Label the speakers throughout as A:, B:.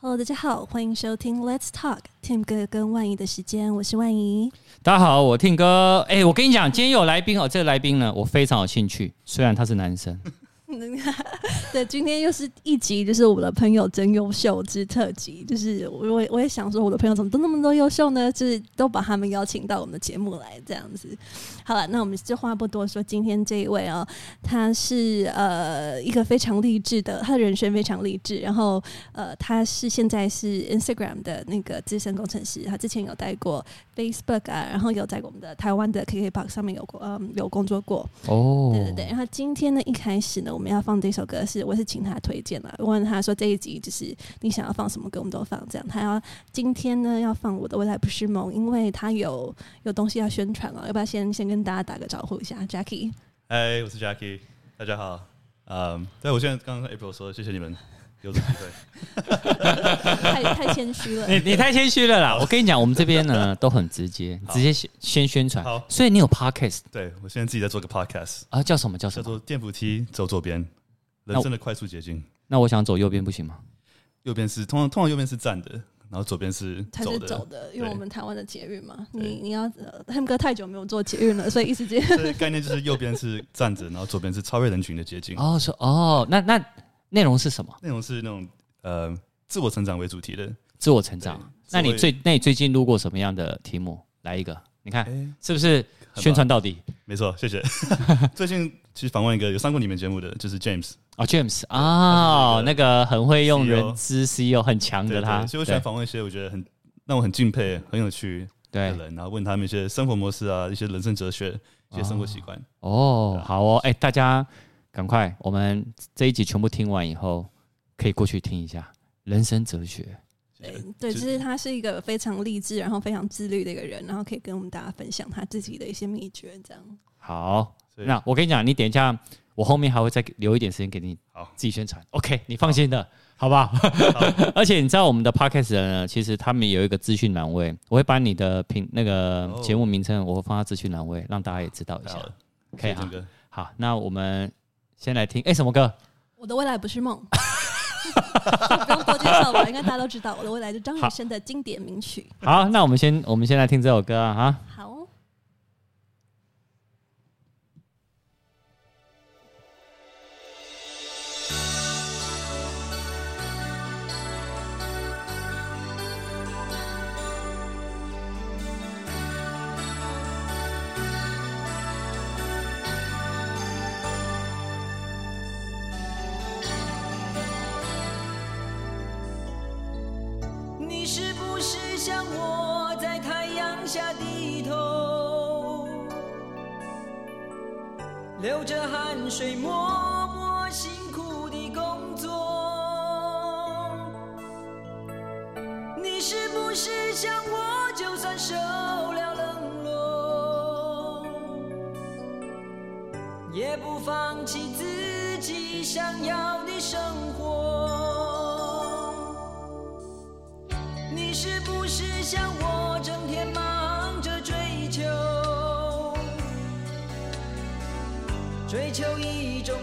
A: Hello，大家好，欢迎收听 Let's Talk Tim 哥跟万怡的时间，我是万怡。
B: 大家好，我 Tim 哥。哎，我跟你讲，今天有来宾哦，这个来宾呢，我非常有兴趣，虽然他是男生。
A: 对，今天又是一集，就是我们的朋友真优秀之特辑。就是我，我我也想说，我的朋友怎么都那么多优秀呢？就是都把他们邀请到我们的节目来，这样子。好了，那我们就话不多说，今天这一位啊、哦，他是呃一个非常励志的，他的人生非常励志。然后呃，他是现在是 Instagram 的那个资深工程师，他之前有带过 Facebook 啊，然后有在我们的台湾的 KKBOX 上面有过，嗯，有工作过。哦，对对对。然后今天呢，一开始呢。我们要放这首歌是，我是请他推荐了。我问他说，这一集就是你想要放什么歌，我们都放。这样，他要今天呢要放我的未来不是梦，因为他有有东西要宣传了。要不要先先跟大家打个招呼一下，Jackie？
C: 嗨，我是 Jackie，大家好。嗯，对，我现在刚刚 April 说，谢谢你们有这机会。
A: 太太谦虚了，
B: 你你太谦虚了啦。我跟你讲，我们这边呢 都很直接，直接先先宣传。好，所以你有 Podcast？
C: 对，我现在自己在做个 Podcast
B: 啊，叫什么叫什么？
C: 叫做电扶梯走左边，人生的快速捷径。
B: 那我想走右边不行吗？
C: 右边是通常通常右边是站的，然后左边是
A: 才是走的，因为我们台湾的捷运嘛。你你要他们哥太久没有坐捷运了，所以一时间。
C: 概念就是右边是站着，然后左边是超越人群的捷径。
B: 哦，说哦，那那内容是什么？
C: 内容是那种呃。自我成长为主题的
B: 自我成长，那你最那你最近录过什么样的题目？来一个，你看是不是宣传到底？
C: 没错，谢谢。最近其实访问一个有上过你们节目的，就是 James
B: 啊，James 啊，那个很会用人资 CEO 很强的他。
C: 所以我喜欢访问一些我觉得很让我很敬佩、很有趣的人，然后问他们一些生活模式啊，一些人生哲学、一些生活习惯。
B: 哦，好哦，哎，大家赶快，我们这一集全部听完以后，可以过去听一下。人生哲学，
A: 对对，就是他是一个非常励志，然后非常自律的一个人，然后可以跟我们大家分享他自己的一些秘诀，这样。
B: 好，那我跟你讲，你等一下，我后面还会再留一点时间给你，好，自己宣传。OK，你放心的，好不好？而且你知道我们的 Podcast 呢，其实他们有一个资讯栏位，我会把你的评那个节目名称，我会放在资讯栏位，让大家也知道一下。可以哈，好，那我们先来听，哎，什么歌？
A: 我的未来不是梦。不用多介绍吧，应该大家都知道。我的未来是张雨生的经典名曲。
B: 好，那我们先我们先来听这首歌啊，哈。
A: 好。
D: 流着汗水，默默辛苦的工作。你是不是像我，就算受了冷落，也不放弃自己想要的生活？你是不是像追求一种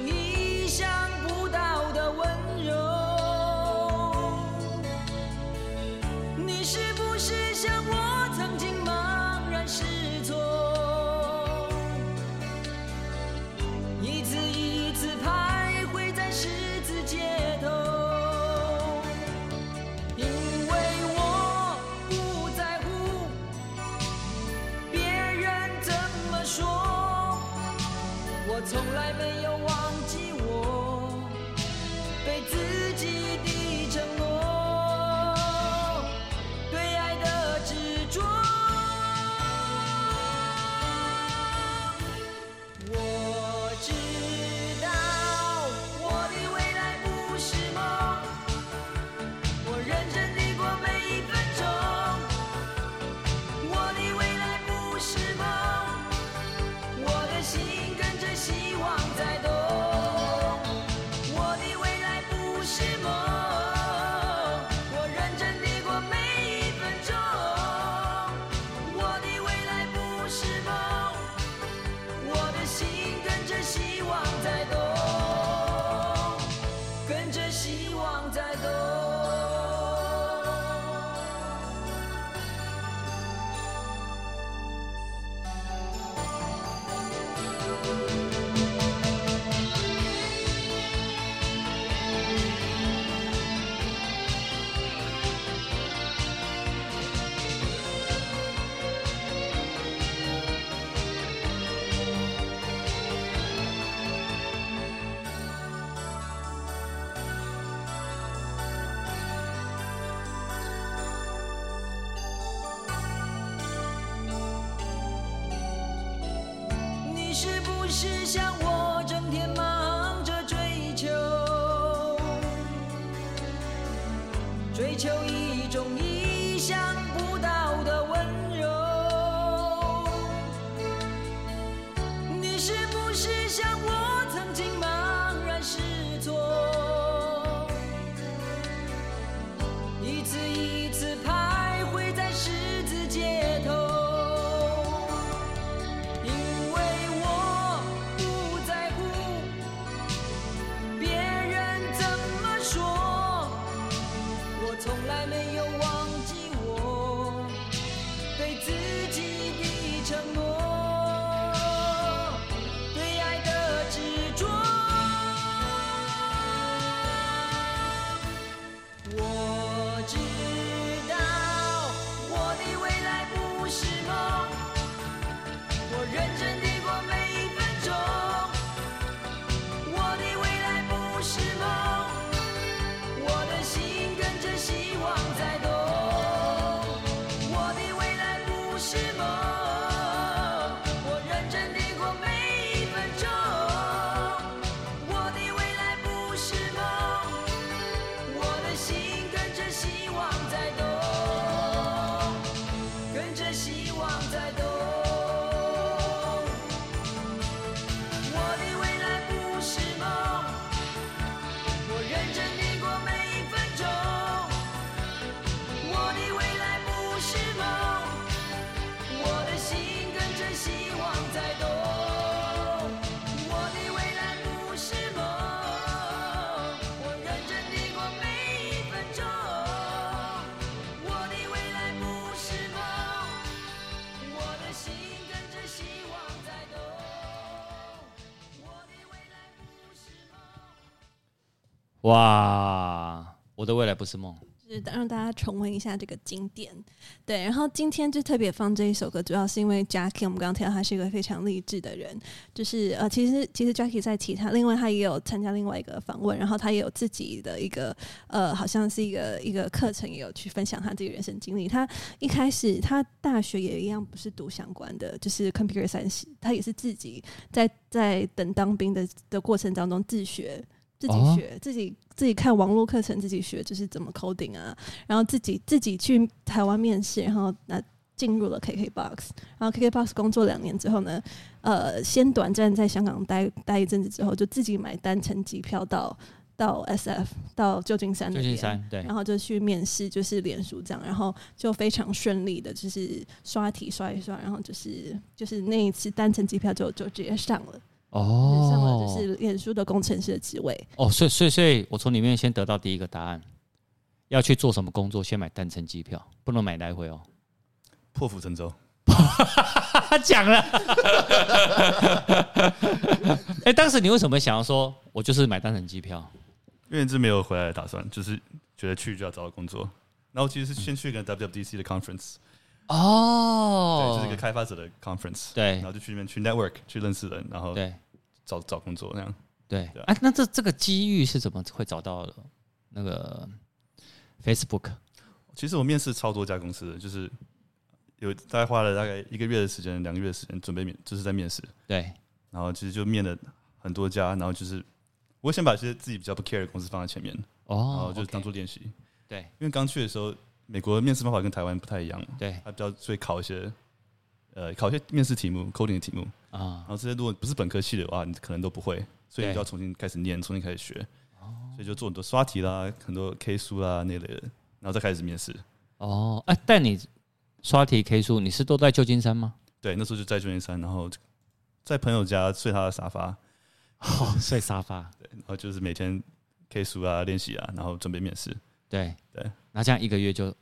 D: 求一种从来没有忘
B: 哇，我的未来不是梦。
A: 就是让大家重温一下这个经典，对。然后今天就特别放这一首歌，主要是因为 Jackie，我们刚刚提到他是一个非常励志的人，就是呃，其实其实 Jackie 在其他，另外他也有参加另外一个访问，然后他也有自己的一个呃，好像是一个一个课程，也有去分享他自己人生经历。他一开始他大学也一样不是读相关的，就是 Computer Science，他也是自己在在等当兵的的过程当中自学。自己学，哦、自己自己看网络课程，自己学就是怎么 coding 啊，然后自己自己去台湾面试，然后那进入了 KKBOX，然后 KKBOX 工作两年之后呢，呃，先短暂在香港待待一阵子之后，就自己买单程机票到到 SF 到旧金山那边，旧金山对，然后就去面试，就是脸书这样，然后就非常顺利的，就是刷题刷一刷，然后就是就是那一次单程机票就就直接上了。哦，上了就是脸书的工程师的职位。
B: 哦，所以所以所以我从里面先得到第一个答案，要去做什么工作，先买单程机票，不能买来回哦。
C: 破釜沉舟，
B: 讲了。哎，当时你为什么想要说，我就是买单程机票？
C: 因为一直没有回来的打算，就是觉得去就要找到工作。然后其实是先去一个 WWDC 的 conference。
B: 哦，
C: 对，就是一个开发者的 conference。
B: 对，
C: 然后就去里面去 network 去认识人，然后对。找找工作那样，
B: 对，哎、啊，那这这个机遇是怎么会找到的？那个 Facebook，
C: 其实我面试超多家公司的，就是有大概花了大概一个月的时间，两个月的时间准备面，就是在面试。
B: 对，
C: 然后其实就面了很多家，然后就是我先把一些自己比较不 care 的公司放在前面，哦，然后就当做练习。
B: 对，
C: 因为刚去的时候，美国的面试方法跟台湾不太一样，
B: 对，
C: 他比较会考一些。呃，考一些面试题目，coding 的题目。啊，然后这些如果不是本科系的话，你可能都不会，所以你就要重新开始念，重新开始学，所以就做很多刷题啦，很多 K 书啦那类的，然后再开始面试。
B: 哦，哎，但你刷题 K 书，你是都在旧金山吗？
C: 对，那时候就在旧金山，然后在朋友家睡他的沙发，
B: 哦，睡沙发，
C: 对，然后就是每天 K 书啊，练习啊，然后准备面试。
B: 对。
C: 对，
B: 那这样一个月就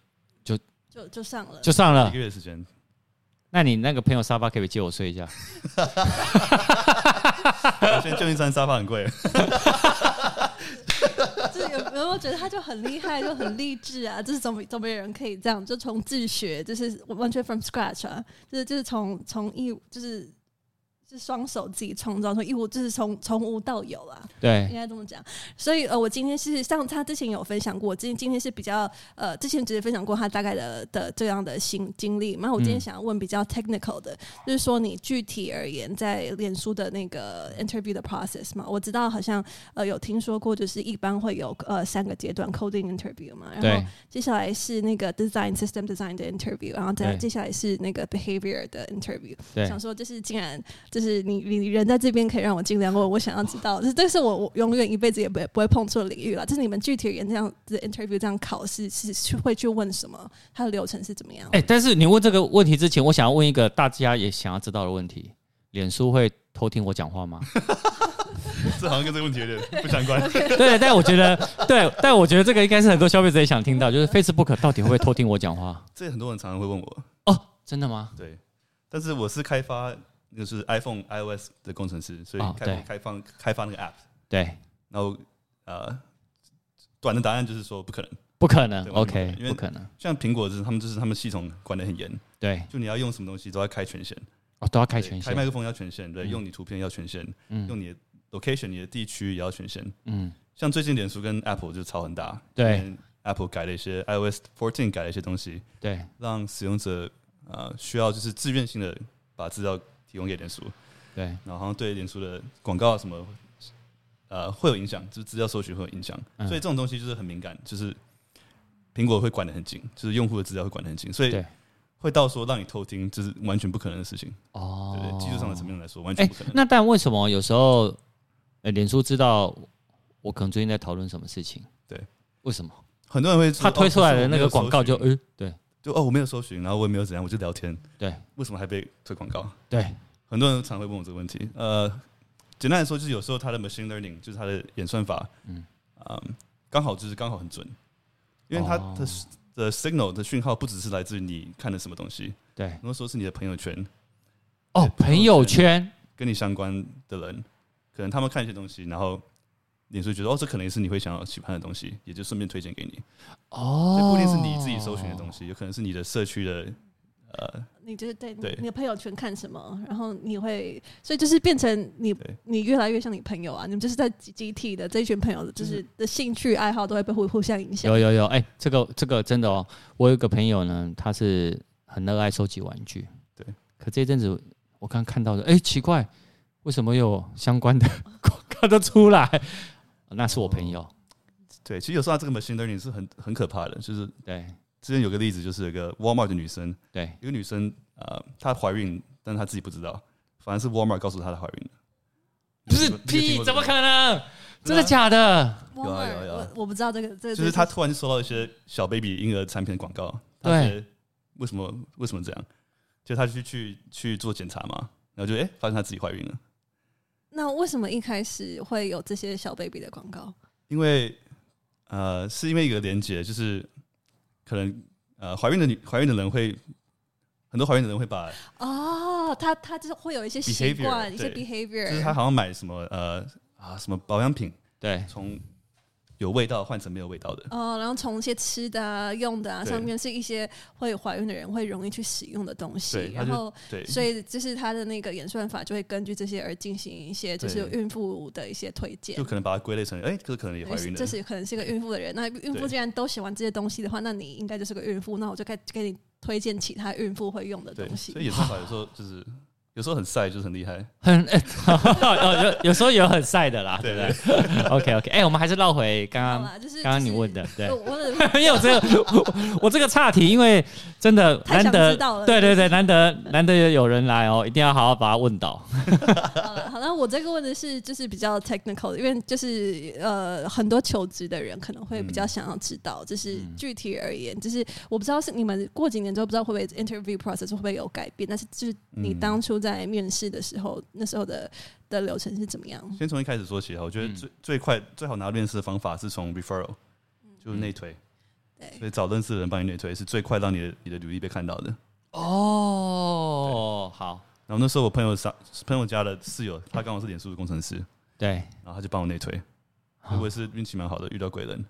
B: 就
A: 就就上了，
B: 就上了。
C: 一个月时间。
B: 那你那个朋友沙发可不可以借我睡一下？
C: 我先旧金山沙发很贵。
A: 就有有没有觉得他就很厉害，就很励志啊？就是总总没有人可以这样，就从自学，就是完全 from scratch 啊，就是就是从从一就是。是双手自己创造说一无，就是从从无到有啦。
B: 对，
A: 应该这么讲。所以呃，我今天是像他之前有分享过，今今天是比较呃，之前只是分享过他大概的的这样的新经历。那我今天想要问比较 technical 的，嗯、就是说你具体而言，在脸书的那个 interview 的 process 嘛，我知道好像呃有听说过，就是一般会有呃三个阶段 coding interview 嘛，然后接下来是那个 design system design 的 interview，然后再接下来是那个 behavior 的 interview。想说就是竟然就是就是你你人在这边可以让我尽量问我想要知道，这这是我我永远一辈子也不会不会碰触的领域了。就是你们具体而言这样子 interview 这样考试是去会去问什么？它的流程是怎么样？
B: 哎、欸，但是你问这个问题之前，我想要问一个大家也想要知道的问题：脸书会偷听我讲话吗？
C: 这好像跟这个问题有点 不相关。
B: 对，但我觉得对，但我觉得这个应该是很多消费者也想听到，就是 Facebook 到底会不会偷听我讲话？
C: 这很多人常常会问我。
B: 哦，真的吗？
C: 对，但是我是开发。就是 iPhone iOS 的工程师，所以开放开放开发那个 App。
B: 对，
C: 然后呃，短的答案就是说不可能，
B: 不可能。OK，
C: 因为不可能。像苹果就是他们就是他们系统管得很严。
B: 对，
C: 就你要用什么东西都要开权限。
B: 哦，都要开权限。
C: 开麦克风要权限，对，用你图片要权限，嗯用你的 location 你的地区也要权限。嗯，像最近脸书跟 Apple 就吵很大。
B: 对
C: ，Apple 改了一些 iOS fourteen 改了一些东西。
B: 对，
C: 让使用者呃需要就是自愿性的把资料。提供给脸书，
B: 对，
C: 然后好像对脸书的广告什么，呃，会有影响，就是资料搜寻会有影响，嗯、所以这种东西就是很敏感，就是苹果会管得很紧，就是用户的资料会管得很紧，所以会到说让你偷听，就是完全不可能的事情。哦，对，对，技术上的层面来说，完全不可能。
B: 欸、那但为什么有时候，呃，脸书知道我可能最近在讨论什么事情？
C: 对，
B: 为什么？
C: 很多人会
B: 他推出来的那个广告就，嗯，对。
C: 就哦，我没有搜寻，然后我也没有怎样，我就聊天。
B: 对，
C: 为什么还被推广告？
B: 对，
C: 很多人常会问我这个问题。呃，简单来说，就是有时候它的 machine learning 就是它的演算法，嗯，刚好就是刚好很准，因为它的的 signal 的讯号不只是来自于你看的什么东西，对，如果说是你的朋友圈。
B: 哦，朋友圈
C: 跟你相关的人，可能他们看一些东西，然后。脸书觉得哦，这可能是你会想要喜欢的东西，也就顺便推荐给你。哦，这不一定是你自己搜寻的东西，有可能是你的社区的呃，
A: 你就是对
C: 对
A: 你的朋友圈看什么，然后你会，所以就是变成你你越来越像你朋友啊，你们就是在集体的这一群朋友，就是的兴趣爱好都会被互互相影响。
B: 有有有，哎、欸，这个这个真的哦，我有一个朋友呢，他是很热爱收集玩具，
C: 对，
B: 可这阵子我刚看到的，哎、欸，奇怪，为什么有相关的 广告都出来？那是我朋友，
C: 对，其实有时候这个 machine learning 是很很可怕的，就是
B: 对。
C: 之前有个例子，就是有个 Walmart 的女生，
B: 对，
C: 一个女生，呃，她怀孕，但是她自己不知道，反而是 Walmart 告诉她她怀孕了。
B: 不是屁，怎么可能？真的假的？
C: 有啊有有，
A: 我不知道这个，这个
C: 就是她突然就收到一些小 baby 婴儿产品的广告，对，为什么为什么这样？就她去去去做检查嘛，然后就哎、欸，发现她自己怀孕了。
A: 那为什么一开始会有这些小 baby 的广告？
C: 因为呃，是因为一个连接，就是可能呃，怀孕的女怀孕的人会很多怀孕的人会把
A: 哦，他他就是会有一些习惯，一些 behavior，
C: 就是他好像买什么呃啊什么保养品，
B: 对，
C: 从。有味道换成没有味道的。
A: 哦，然后从一些吃的啊、用的啊上面是一些会怀孕的人会容易去使用的东西，然后对，所以就是他的那个演算法就会根据这些而进行一些就是孕妇的一些推荐，
C: 就可能把它归类成哎，这可能也怀孕了，
A: 这是可能是一个孕妇的人。那孕妇既然都喜欢这些东西的话，那你应该就是个孕妇，那我就该给你推荐其他孕妇会用的东西。
C: 所以演算法有时候就是。有时候很晒，就是很厉害。
B: 很 有有时候有很晒的啦，对不对？OK OK，哎、欸，我们还是绕回刚刚就是刚刚你问的，对。因为我 这个我，这个岔题，因为真的难得，对对对，难得难得有人来哦，一定要好好把他问到。
A: 好了好了，我这个问的是就是比较 technical 的，因为就是呃很多求职的人可能会比较想要知道，就是具体而言，就是我不知道是你们过几年之后不知道会不会 interview process 会不会有改变，但是就是你当初。在面试的时候，那时候的的流程是怎么样？
C: 先从一开始说起哈，我觉得最最快最好拿面试的方法是从 referral，就是内推。对，所以找认识的人帮你内推是最快让你的你的履历被看到的。
B: 哦，好。
C: 然后那时候我朋友上朋友家的室友，他刚好是脸书的工程师，
B: 对，
C: 然后他就帮我内推。我也是运气蛮好的，遇到贵人。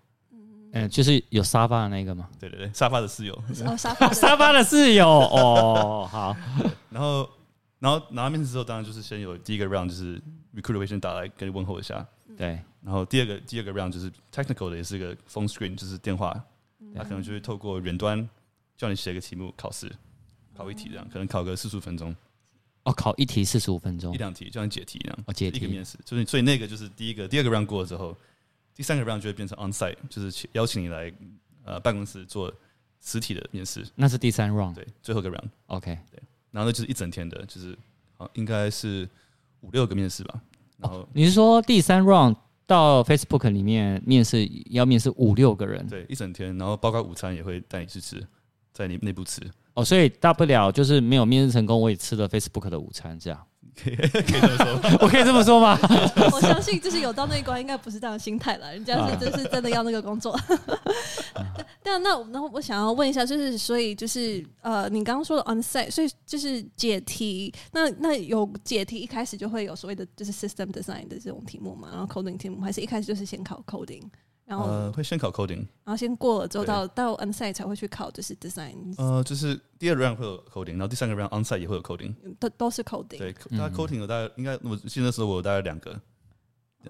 B: 嗯，就是有沙发的那个吗？
C: 对对对，沙发的室友。
A: 哦，沙发
B: 沙发的室友。哦，好。
C: 然后。然后拿到面试之后，当然就是先有第一个 round，就是 recruiter 会先打来跟你问候一下。
B: 对。
C: 然后第二个第二个 round 就是 technical 的，也是一个 phone screen，就是电话，他可能就会透过远端叫你写个题目考试，考一题这样，可能考个四十五分钟。
B: 哦，考一题四十五分钟，
C: 一两题，就像解题一样。
B: 哦，解题。
C: 一个面试，就是所以那个就是第一个，第二个 round 过了之后，第三个 round 就会变成 on site，就是邀请你来呃办公室做实体的面试。
B: 那是第三 round，
C: 对，最后一个 round。
B: OK，
C: 对，然后那就是一整天的，就是好应该是五六个面试吧。然后、哦、
B: 你是说第三 round 到 Facebook 里面面试要面试五六个人？
C: 对，一整天，然后包括午餐也会带你去吃，在你内部吃。
B: 哦，所以大不了就是没有面试成功，我也吃了 Facebook 的午餐，这样。
C: 可以，可以这么说，
B: 我可以这么说吗？
A: 我相信，就是有到那一关，应该不是这样的心态了。人家是真是真的要那个工作。但那那我想要问一下，就是所以就是呃，你刚刚说的 on site，所以就是解题。那那有解题一开始就会有所谓的就是 system design 的这种题目嘛？然后 coding 题目，还是一开始就是先考 coding？然后、
C: 呃、会先考 coding，
A: 然后先过了之后到到 onsite 才会去考就是 design。
C: 呃，就是第二 round 会有 coding，然后第三个 round onsite 也会有 coding，
A: 都都是 coding。
C: 对，大概 coding 有大概应该我记得那时候我有大概两个，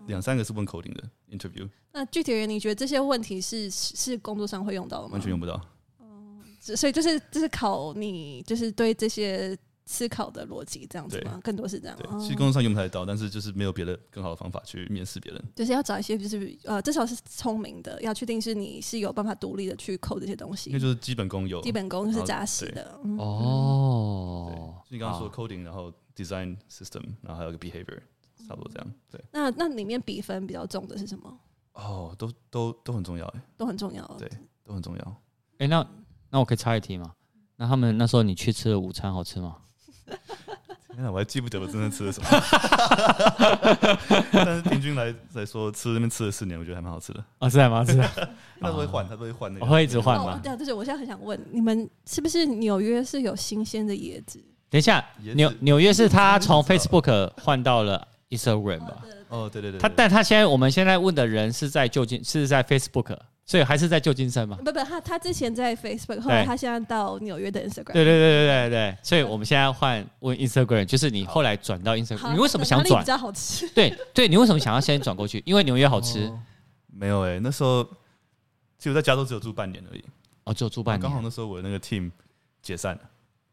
C: 两三个是问 coding 的 interview。
A: 那具体而言，你觉得这些问题是是工作上会用到的吗？
C: 完全用不到。
A: 嗯，所以就是就是考你就是对这些。思考的逻辑这样子吗？更多是这样。
C: 对，其实工作上用不太到，但是就是没有别的更好的方法去面试别人。
A: 就是要找一些，就是呃，至少是聪明的，要确定是你是有办法独立的去 code 这些东西。
C: 那就是基本功有，
A: 基本功是扎实的。
B: 哦，
C: 就你刚刚说 coding，然后 design system，然后还有个 behavior，差不多这样。对。
A: 那那里面比分比较重的是什么？
C: 哦，都都都很重要哎，
A: 都很重要。
C: 对，都很重要。
B: 哎，那那我可以插一题吗？那他们那时候你去吃的午餐好吃吗？
C: 天哪，我还记不得我真正吃了什么。但是平均来来说，吃那边吃了四年，我觉得还蛮好吃的。
B: 啊，是还蛮好吃的。
C: 他都会换，他都会换那个。
B: 我会一直换吗？
A: 对啊，就是我现在很想问，你们是不是纽约是有新鲜的椰子？
B: 等一下，纽纽约是他从 Facebook 换到了 Instagram 吧？
C: 哦，对对对。
B: 他，但他现在我们现在问的人是在旧金，是在 Facebook。所以还是在旧金山嘛？
A: 不不，他他之前在 Facebook，后来他现在到纽约的 Instagram。
B: 对对对对对对，所以我们现在换问 Instagram，就是你后来转到 Instagram，你为什么想转？
A: 比较好吃。
B: 对对，你为什么想要先转过去？因为纽约好吃。
C: 没有哎，那时候其实我在加州只有住半年而已。
B: 哦，只有住半年。
C: 刚好那时候我的那个 team 解散了。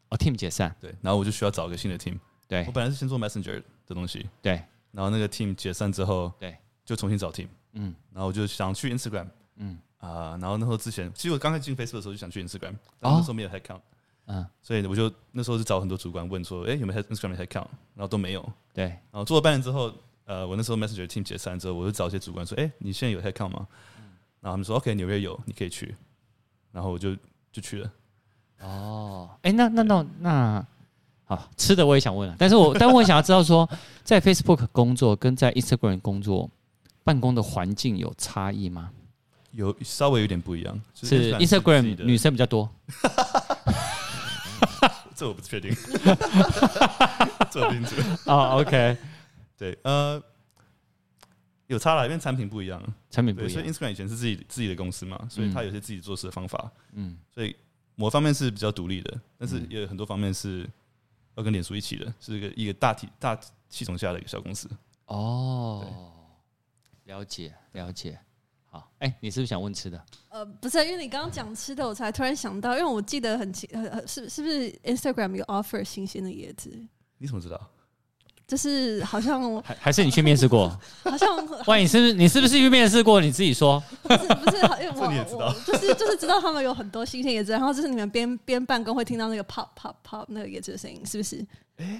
B: 哦，team 解散。
C: 对，然后我就需要找一个新的 team。
B: 对，
C: 我本来是先做 Messenger 的东西。
B: 对，
C: 然后那个 team 解散之后，
B: 对，
C: 就重新找 team。嗯，然后我就想去 Instagram。嗯。啊，然后那时候之前，其实我刚开始进 Facebook 的时候就想去 Instagram，但那时候没有 headcount，嗯，所以我就那时候就找很多主管问说，哎，有没有 Instagram 的 headcount，然后都没有，
B: 对，
C: 然后做了半年之后，呃，我那时候 Messenger team 解散之后，我就找一些主管说，哎，你现在有 headcount 吗？然后他们说，OK，纽约有，你可以去，然后我就就去了。
B: 哦，哎，那那那那，好，吃的我也想问了，但是我 但我想要知道说，在 Facebook 工作跟在 Instagram 工作，办公的环境有差异吗？
C: 有稍微有点不一样，就
B: 是 Instagram 女生比较多，
C: 这我不确定，这不清楚。
B: 啊，OK，
C: 对，呃，有差了，因为产品不一样，
B: 产品不一样。
C: 所以 Instagram 以前是自己自己的公司嘛，所以它有些自己做事的方法，嗯，所以某方面是比较独立的，但是也有很多方面是要跟脸书一起的，是一个一个大体大系统下的一个小公司。
B: 哦，了解了解。好，哎、欸，你是不是想问吃的？
A: 呃，不是，因为你刚刚讲吃的，我才突然想到，因为我记得很清，呃，是是不是 Instagram 有 offer 新鲜的椰子？
C: 你怎么知道？
A: 就是好像
B: 还还是你去面试过？好像万你是不是你是不是去面试过？你自己说。
A: 不是不是，因为我我就是就是知道他们有很多新鲜椰子，然后就是你们边边办公会听到那个 pop pop pop 那个椰子的声音，是不是？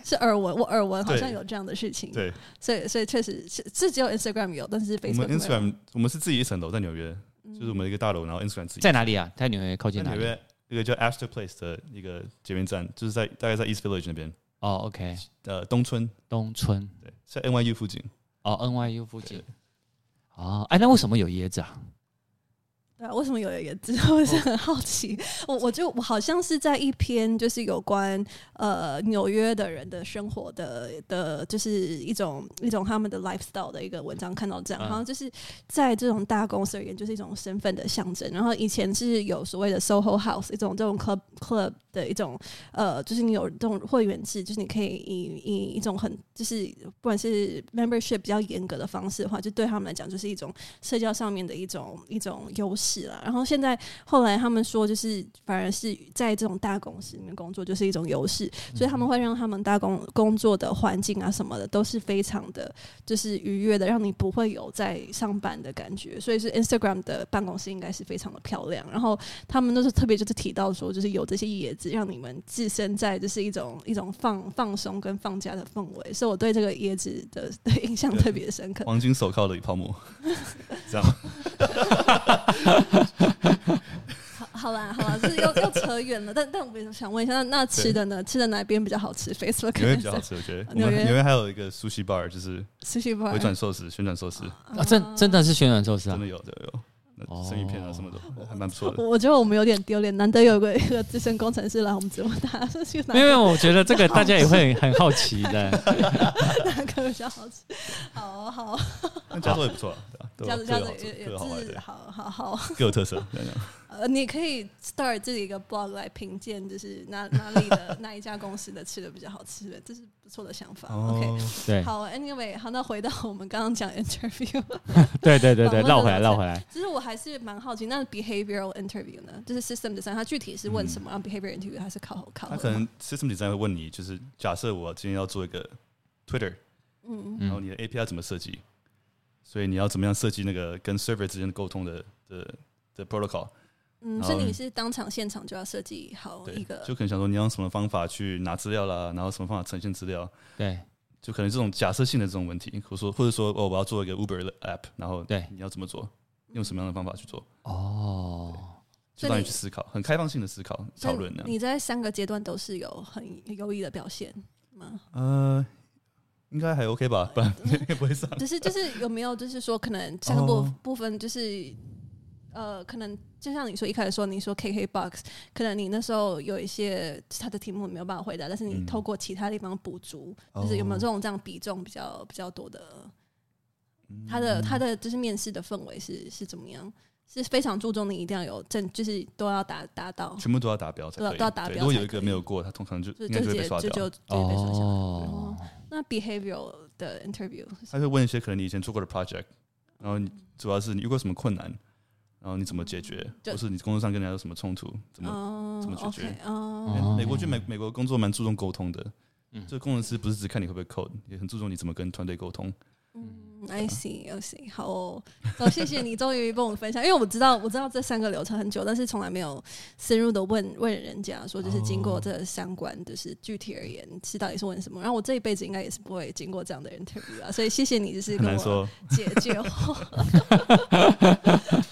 A: 是耳闻，我耳闻好像有这样的事情。
C: 对，
A: 所以所以确实是是只有 Instagram 有，但是 Facebook
C: 我们 Instagram 我们是自己一层楼在纽约，就是我们一个大楼，然后 Instagram 自己
B: 在哪里啊？在纽约靠近哪里？纽约
C: 一个叫 Astor Place 的一个捷运站，就是在大概在 East Village 那边。
B: 哦，OK，
C: 呃，东村，
B: 东村，
C: 对，在 NYU 附近。
B: 哦，NYU 附近。哦，哎，那为什么有椰子啊？
A: 对啊，为什么有椰子？我是很好奇。我我就我好像是在一篇就是有关呃纽约的人的生活的的，就是一种一种他们的 lifestyle 的一个文章看到这样，好像就是在这种大公司而言，就是一种身份的象征。然后以前是有所谓的 SoHo House 一种这种 club club 的一种呃，就是你有这种会员制，就是你可以以以一种很就是不管是 membership 比较严格的方式的话，就对他们来讲就是一种社交上面的一种一种优势啦。然后现在后来他们说，就是反而是在这种大公司里面工作就是一种优势，所以他们会让他们大工工作的环境啊什么的都是非常的就是愉悦的，让你不会有在上班的感觉。所以是 Instagram 的办公室应该是非常的漂亮。然后他们都是特别就是提到说，就是有这些叶子让你们置身在就是一种一种放放松跟放假的氛围，所以我对这个椰子的的印象特别深刻。
C: 黄金手铐的泡沫，这样。
A: 好，好啦，好啦，就是又又扯远了。但但我想问一下，那那吃的呢？吃的哪边比较好吃？Facebook
C: 纽约比较好吃，我觉得。纽约纽约还有一个 Sushi Bar，就是
A: Sushi Bar
C: 回转寿司、旋转寿司
B: 啊，真真的是旋转寿司啊，
C: 真的有的有。生鱼片啊，什么的还蛮不错的。
A: 我觉得我们有点丢脸，难得有个一个资深工程师来我们直播间，
B: 没有没有，我觉得这个大家也会很好奇的。
A: 哪个比较好吃？好好，
C: 那加州也不错，
A: 加州加州也也是好好好，
C: 各有特色。
A: 呃，你可以 start 自己一个 blog 来评鉴，就是哪哪里的 哪一家公司的吃的比较好吃的，这是不错的想法。OK，
B: 对，
A: 好，Anyway，好，那回到我们刚刚讲 interview，
B: 对对对对，绕回来绕回来。
A: 其实我还是蛮好奇，那 behavioral interview 呢，就是 system design，它具体是问什么？然后 behavioral interview 还是考考？
C: 他可能 system design 会问你，就是假设我今天要做一个 Twitter，嗯，然后你的 API 怎么设计？所以你要怎么样设计那个跟 server 之间沟通的的的 protocol？
A: 嗯，所以你是当场现场就要设计好一个，
C: 就可能想说你用什么方法去拿资料啦，然后什么方法呈现资料，
B: 对，
C: 就可能这种假设性的这种问题，或者说或者说哦，我要做一个 Uber 的 app，然后对，你要怎么做，用什么样的方法去做？哦，就让你去思考，很开放性的思考讨论呢。
A: 你在三个阶段都是有很优异的表现吗？
C: 呃，应该还 OK 吧，不然 应该不会上。
A: 只是就是有没有就是说可能三个部部分就是。呃，可能就像你说一开始说，你说 KKBOX，可能你那时候有一些他的题目没有办法回答，但是你透过其他地方补足，嗯、就是有没有这种这样比重比较比较多的？他的他的就是面试的氛围是是怎么样？是非常注重你一定要有证，就是都要达达到，
C: 全部都要达标才可以，
A: 都要达标。
C: 如果有一个没有过，他通常就就会被刷掉。就就就被刷掉。
A: 哦，那 behavioral 的 interview，
C: 他会问一些可能你以前做过的 project，然后主要是你遇过什么困难？然后你怎么解决？或是你工作上跟人家有什么冲突？怎么怎么解决？美国就美美国工作蛮注重沟通的，嗯这个工程师不是只看你会不会 code，也很注重你怎么跟团队沟通。
A: 嗯，I see，I see，好哦，好，谢谢你终于帮我分享，因为我知道我知道这三个流程很久，但是从来没有深入的问问人家说，就是经过这相关，就是具体而言是到底是问什么。然后我这一辈子应该也是不会经过这样的 interview 啊，所以谢谢你，就是跟我解解惑。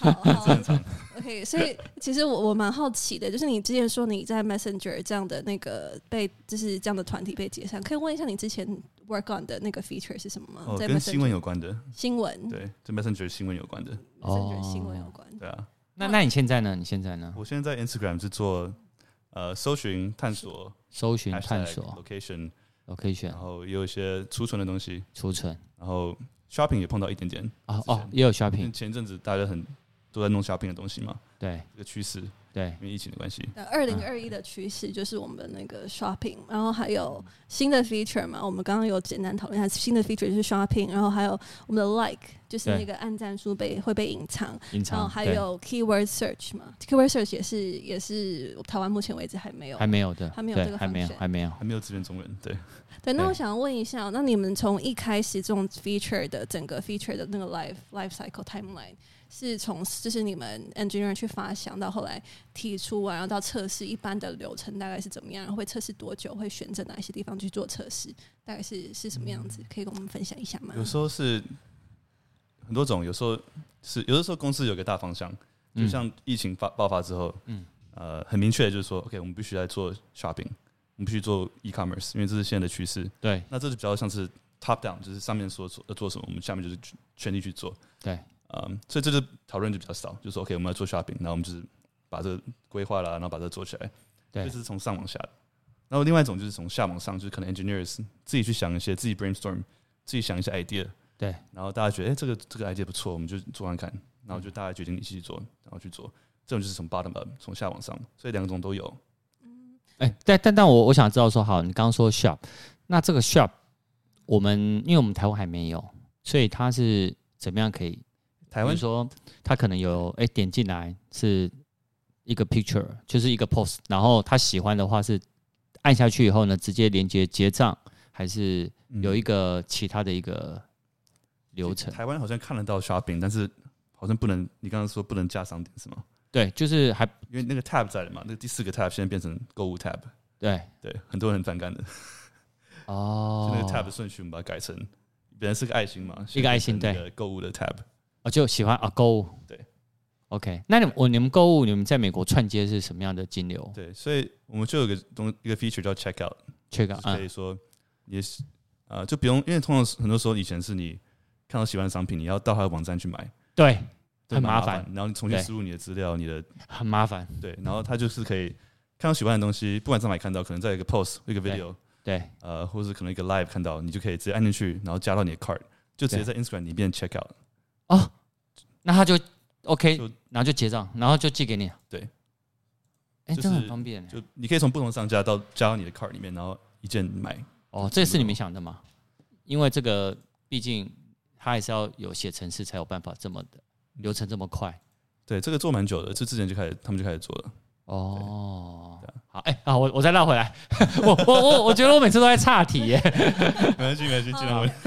A: 好好。OK，所以 其实我我蛮好奇的，就是你之前说你在 Messenger 这样的那个被就是这样的团体被解散，可以问一下你之前 work on 的那个 feature 是什么吗？
C: 哦，跟新闻有关的
A: 新闻，
C: 对，跟 Messenger 新闻有关的
A: ，Messenger 新闻有关。
C: 对啊，
B: 那那你现在呢？你现在呢？
C: 我现在在 Instagram 是做呃搜寻探索，
B: 搜寻探索
C: location
B: location，
C: 然后也有一些储存的东西，
B: 储存，
C: 然后 shopping 也碰到一点点
B: 哦哦，也有 shopping。
C: 前阵子大家很。都在弄 shopping 的东西嘛？
B: 对，
C: 这个趋势，
B: 对，
C: 因为疫情的关系。
A: 二零二一的趋势就是我们的那个 shopping，然后还有新的 feature 嘛？我们刚刚有简单讨论一下新的 feature 就是 shopping，然后还有我们的 like，就是那个按赞数被会被隐藏，
B: 隐藏，
A: 然后还有 keyword search 嘛？keyword search 也是也是台湾目前为止还没有，
B: 还没有的，
A: 还没有这个，
B: 还没有，还没有，
C: 还没有资源中文。对，
A: 对。那我想问一下，那你们从一开始这种 feature 的整个 feature 的那个 life life cycle timeline。是从就是你们 engineer 去发想到后来提出啊，然后到测试，一般的流程大概是怎么样？会测试多久？会选择哪一些地方去做测试？大概是是什么样子？可以跟我们分享一下吗？
C: 有时候是很多种，有时候是有的时候公司有个大方向，就像疫情发爆发之后，嗯，呃，很明确的就是说，OK，我们必须来做 shopping，我们必须做 e-commerce，因为这是现在的趋势。
B: 对，
C: 那这是比较像是 top down，就是上面说做要做什么，我们下面就是全力去做。
B: 对。
C: 嗯，所以这就讨论就比较少，就是说 OK，我们要做 shopping，然后我们就是把这个规划了，然后把这做起来。对，这是从上往下的。然后另外一种就是从下往上，就是可能 engineers 自己去想一些，自己 brainstorm，自己想一些 idea。
B: 对。然
C: 后大家觉得，哎、欸，这个这个 idea 不错，我们就做看看。然后就大家决定一起去做，然后去做。这种就是从 bottom up，从下往上，所以两种都有。
B: 哎，但但但我我想知道说，好，你刚刚说 shop，那这个 shop，我们因为我们台湾还没有，所以它是怎么样可以？台湾说他可能有哎点进来是一个 picture，就是一个 post，然后他喜欢的话是按下去以后呢，直接连接结账，还是有一个其他的一个流程？
C: 台湾好像看得到 shopping，但是好像不能，你刚刚说不能加商点是吗？
B: 对，就是还
C: 因为那个 tab 在的嘛，那个第四个 tab 现在变成购物 tab，
B: 对
C: 对，很多人很反感的。
B: 哦，
C: 那个 tab 的顺序我们把它改成，本来是个爱心嘛，
B: 一个爱心对，
C: 购物的 tab。
B: 我就喜欢啊购物，
C: 对
B: ，OK。那你我你们购物，你们在美国串街是什么样的金流？
C: 对，所以我们就有个东一个 feature 叫 check out，check
B: out
C: 可以说也是啊，就不用，因为通常很多时候以前是你看到喜欢的商品，你要到他的网站去买，
B: 对，很麻烦，
C: 然后你重新输入你的资料，你的
B: 很麻烦，
C: 对，然后他就是可以看到喜欢的东西，不管在哪里看到，可能在一个 post 一个 video，
B: 对，
C: 呃，或者是可能一个 live 看到，你就可以直接按进去，然后加到你的 card，就直接在 Instagram 里面 check out。
B: 哦，那他就 OK，然后就结账，然后就寄给你。
C: 对，
B: 哎，这很方便。
C: 就你可以从不同商家到加到你的 cart 里面，然后一键买。
B: 哦，这是你们想的吗？因为这个毕竟他还是要有写程式才有办法这么的流程这么快。
C: 对，这个做蛮久的，这之前就开始，他们就开始做了。
B: 哦，好，哎啊，我我再绕回来，我我我我觉得我每次都在岔题耶，
C: 没关系没关系，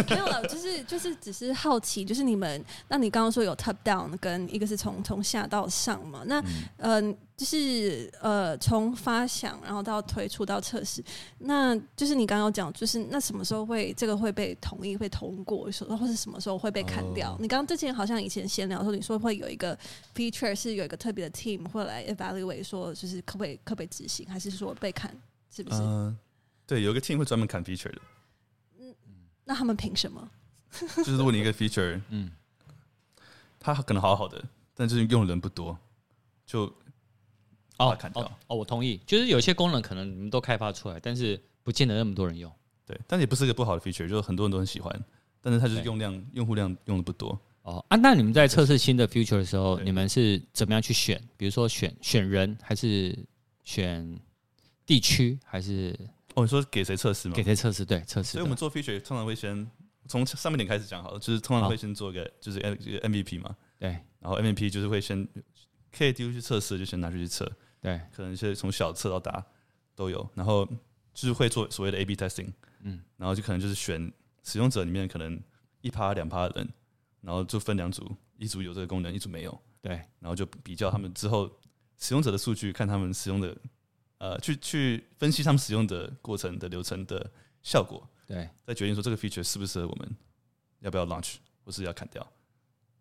A: 没有了，就是就是只是好奇，就是你们，那你刚刚说有 top down 跟一个是从从下到上嘛，那嗯。呃就是呃，从发想然后到推出到测试，那就是你刚刚有讲，就是那什么时候会这个会被同意会通过，说或是什么时候会被砍掉？Oh. 你刚刚之前好像以前闲聊的时候，你说会有一个 feature 是有一个特别的 team 会来 evaluate 说，就是可不可以可不可以执行，还是说被砍？是不是？
C: 呃，对，有一个 team 会专门砍 feature 的。
A: 嗯，那他们凭什么？
C: 就是如果你一个 feature，嗯，他可能好好的，但就是用的人不多，就。
B: 哦，哦，哦，我同意，就是有些功能可能你们都开发出来，但是不见得那么多人用。
C: 对，但也不是一个不好的 feature，就是很多人都很喜欢，但是它就是用量、用户量用的不多。
B: 哦啊，那你们在测试新的 feature 的时候，你们是怎么样去选？比如说选选人，还是选地区，还是
C: 哦？你说给谁测试吗？
B: 给谁测试？对，测试。
C: 所以我们做 feature 通常会先从上面点开始讲好了，就是通常会先做一个就是 M MVP 嘛。
B: 对，
C: 然后 MVP 就是会先可以丢去测试，就先拿出去测。
B: 对，
C: 可能是从小测到大都有，然后就是会做所谓的 A/B testing，嗯，然后就可能就是选使用者里面可能一趴两趴的人，然后就分两组，一组有这个功能，一组没有，
B: 对，
C: 然后就比较他们之后使用者的数据，看他们使用的，呃，去去分析他们使用的过程的流程的效果，
B: 对，
C: 再决定说这个 feature 适不适合我们，要不要 launch 或是要砍掉，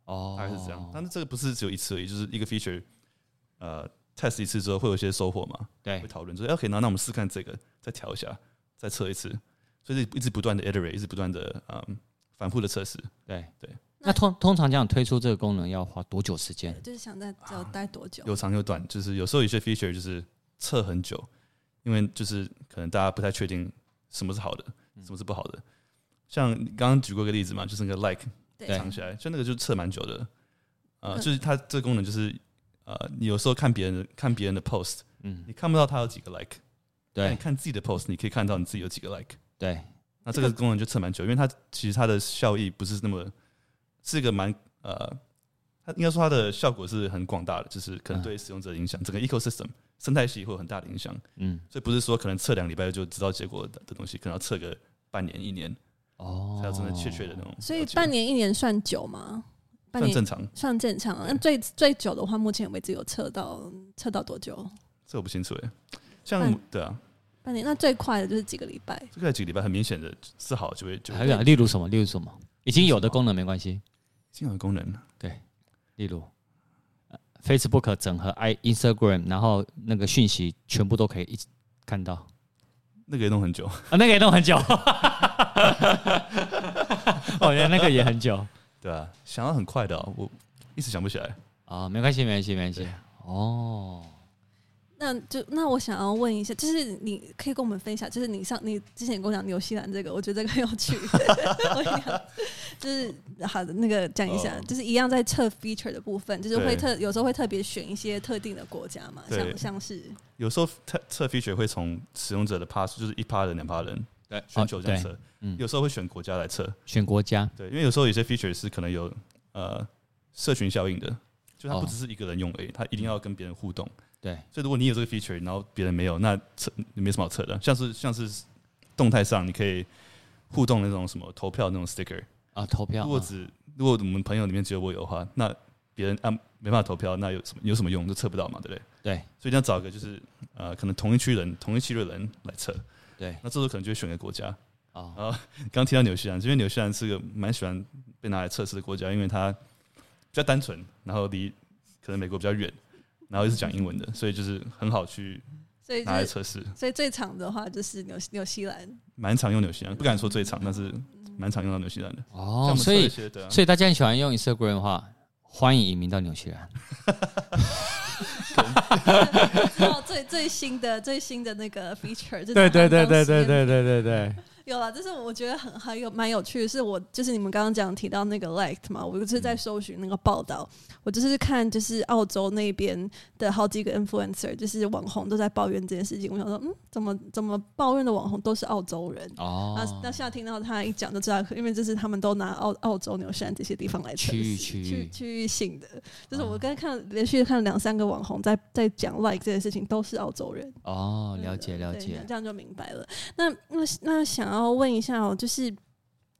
B: 哦，
C: 大概是这样，但是这个不是只有一次而已，就是一个 feature，呃。test 一次之后会有一些收获嘛？
B: 对，
C: 会讨论说，OK，那那我们试看这个，再调一下，再测一次，所以一直不断的 iterate，一直不断的嗯反复的测试。
B: 对
C: 对。
B: 那通通常这样推出这个功能要花多久时间？
A: 就是想在要待多久？
C: 有长有短，就是有时候有些 feature 就是测很久，因为就是可能大家不太确定什么是好的，什么是不好的。像刚刚举过一个例子嘛，就是那个 like 藏起来，就那个就测蛮久的。呃，就是它这个功能就是。呃，你有时候看别人的看别人的 post，嗯，你看不到他有几个 like，
B: 对，
C: 你看自己的 post，你可以看到你自己有几个 like，
B: 对。
C: 那这个功能就测蛮久，因为它其实它的效益不是那么，是一个蛮呃，它应该说它的效果是很广大的，就是可能对使用者影响，整个 ecosystem 生态系会有很大的影响，嗯。所以不是说可能测两礼拜就知道结果的的东西，可能要测个半年一年，哦，才有真的确切的那种。
A: 所以半年一年算久吗？
C: 算正常，
A: 算正常。那最最久的话，目前为止有测到测到多久？
C: 这我不清楚哎。像对啊，
A: 半年。那最快的就是几个礼拜。
C: 最快几个礼拜，很明显的是好就会就。
B: 还有例如什么？例如什么？已经有的功能没关系。已
C: 经有的功能
B: 对。例如，Facebook 整合 i Instagram，然后那个讯息全部都可以一起看到。
C: 那个也弄很久
B: 啊，那个也弄很久。哦，原来那个也很久。
C: 对啊，想的很快的，我一直想不起来
B: 啊，没关系，没关系，没关系。哦，
A: 那那就那我想要问一下，就是你可以跟我们分享，就是你上你之前跟我讲纽西兰这个，我觉得这个很有趣。就是好的那个讲一下，哦、就是一样在测 feature 的部分，就是会特有时候会特别选一些特定的国家嘛，像像是
C: 有时候测测 feature 会从使用者的 pass，就是一趴人两趴人对选九这样测，嗯，有时候会选国家来测，
B: 选国家
C: 对，因为有时候有些 feature 是可能有呃社群效应的。就它不只是一个人用而已，它一定要跟别人互动。
B: 对，
C: 所以如果你有这个 feature，然后别人没有，那测你没什么好测的。像是像是动态上，你可以互动那种什么投票那种 sticker
B: 啊，投票。
C: 如果只如果我们朋友里面只有我有的话，那别人啊没办法投票，那有什么有什么用？就测不到嘛，对不对？
B: 对。
C: 所以你要找一个就是呃，可能同一区人、同一区的人来测。
B: 对。
C: 那这时候可能就会选个国家。啊。然后刚提到纽西兰，因为纽西兰是个蛮喜欢被拿来测试的国家，因为它。比较单纯，然后离可能美国比较远，然后又是讲英文的，所以就是很好去拿来测试。
A: 所以最长的话就是纽纽西兰，
C: 蛮常用纽西兰，不敢说最长，但是蛮常用到纽西兰的。
B: 哦，所以所以大家很喜欢用 Instagram 的话，欢迎移民到纽西兰。
A: 最最新的最新的那个 feature，
B: 对对对对对对对对对。
A: 有了，就是我觉得很很有蛮有趣的，是我就是你们刚刚讲提到那个 Liked 嘛，我就是在搜寻那个报道，我就是看就是澳洲那边的好几个 influencer，就是网红都在抱怨这件事情。我想说，嗯，怎么怎么抱怨的网红都是澳洲人？哦，那那现在听到他一讲就知道，因为就是他们都拿澳澳洲、纽西兰这些地方来测试，区域区域性的，就是我刚才看连续看两三个网红在在讲 Like 这件事情，都是澳洲人。
B: 哦，了解了解，
A: 这样就明白了。那那那想。然后问一下哦，就是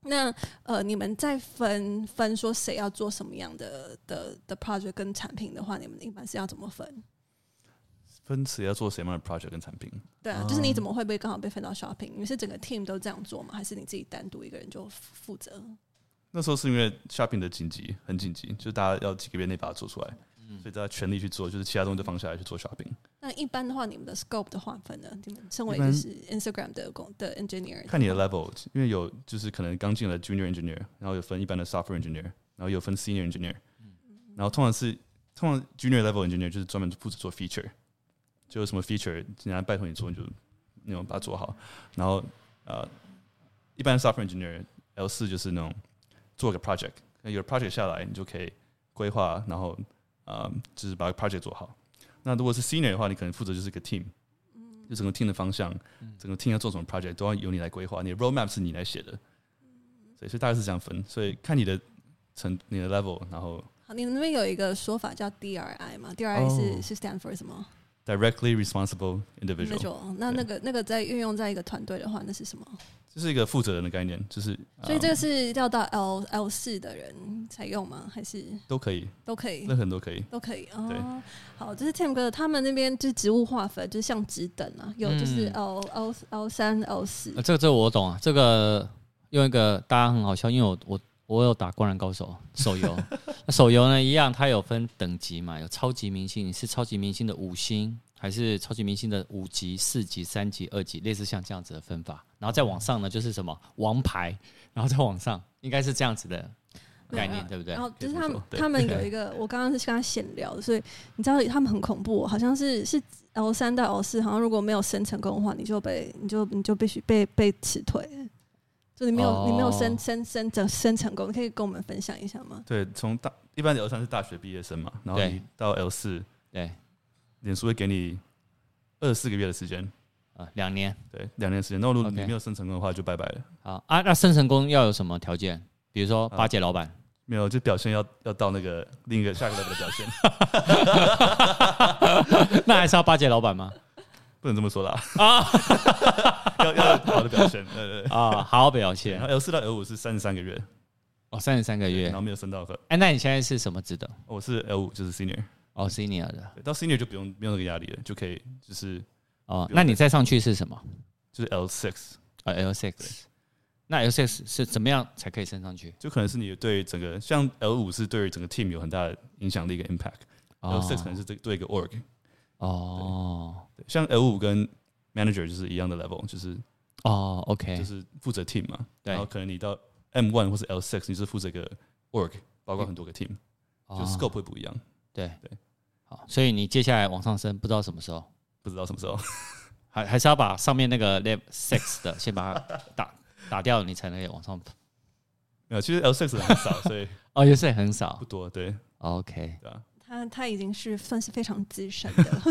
A: 那呃，你们在分分说谁要做什么样的的的 project 跟产品的话，你们一般是要怎么分？
C: 分谁要做什么样的 project 跟产品？
A: 对啊，就是你怎么会不会刚好被分到 shopping？你是整个 team 都这样做吗？还是你自己单独一个人就负责？
C: 那时候是因为 shopping 的紧急，很紧急，就是大家要几个月内把它做出来。所以大家全力去做，就是其他东西都放下来去做 shopping。
A: 那一般的话，你们的 scope 的划分呢？你们称为就是 Instagram 的工的 engineer。
C: 看你的 level，因为有就是可能刚进了 junior engineer，然后有分一般的 software engineer，然后有分 senior engineer。然后通常是通常 junior level engineer 就是专门负责做 feature，就有什么 feature，人家拜托你做，你就那种把它做好。然后呃，一般 software engineer L 四就是那种做个 project，有 project 下来，你就可以规划，然后。啊、嗯，就是把 project 做好。那如果是 senior 的话，你可能负责就是一个 team，就整个 team 的方向，整个 team 要做什么 project 都要由你来规划。你的 roadmap 是你来写的，所以所以大概是这样分。所以看你的成你的 level，然后
A: 好，你们那边有一个说法叫 DRI 嘛？DRI 是、oh, 是 stand for 什么
C: ？Directly responsible individual。
A: individual 那那个那个在运用在一个团队的话，那是什么？
C: 这是一个负责人的概念，就是
A: 所以这个是要到 L L 四的人才用吗？还是
C: 都可以？
A: 都可以，
C: 任何人都可以，
A: 都可以哦。对好，就是 Tim 哥他们那边就是职务划分，就是像职等啊，有就是 L L L 三 L 四。
B: 这个这个我懂啊，这个用一个大家很好笑，因为我我我有打灌篮高手手游，那手游呢一样，它有分等级嘛，有超级明星，你是超级明星的五星。还是超级明星的五级、四级、三级、二级，类似像这样子的分法。然后再往上呢，就是什么王牌，然后再往上，应该是这样子的概念，对不对？
A: 然后就是他们，他们有一个，我刚刚是跟他闲聊，所以你知道他们很恐怖，好像是是 L 三到 L 四，好像如果没有升成功的话，你就被你就你就必须被被辞退。就你没有、哦、你没有升升升成升成功，你可以跟我们分享一下吗？
C: 对，从大一般 L 三是大学毕业生嘛，然后你到 L 四，
B: 对。
C: 脸书会给你二十四个月的时间
B: 啊，两年，对，
C: 两年时间。那如果你没有升成功的话，就拜拜了。
B: 好啊，那升成功要有什么条件？比如说巴结老板，
C: 没有，就表现要要到那个另一个下一个 level 的表现。
B: 那还是要巴结老板吗？
C: 不能这么说啦啊！要要好的表现，对对
B: 啊，好好表现。
C: 然后 L 四到 L 五是三十三个月，
B: 哦，三十三个月，
C: 然后没有升到。
B: 哎，那你现在是什么职等？
C: 我是 L 五，就是 senior。
B: 哦，senior 的，
C: 到 senior 就不用没有那个压力了，就可以就是
B: 哦。那你再上去是什么？
C: 就是 L six
B: 啊，L six。那 L six 是怎么样才可以升上去？
C: 就可能是你对整个像 L 五是对整个 team 有很大的影响力跟 impact，L six 可能是对对一个 org。哦，对，像 L 五跟 manager 就是一样的 level，就是
B: 哦，OK，
C: 就是负责 team 嘛。然后可能你到 M one 或是 L six，你是负责一个 org，包括很多个 team，就 scope 会不一样。
B: 对对，好，所以你接下来往上升，不知道什么时候？
C: 不知道什么时候，
B: 还还是要把上面那个 Live Six 的 先把它打打掉，你才能往上跑。
C: 没有，其实 L Six 很少，所以
B: 哦，也是很少，
C: 不多。对
B: ，OK，
C: 对啊。
A: 他他已经是算是非常资深的，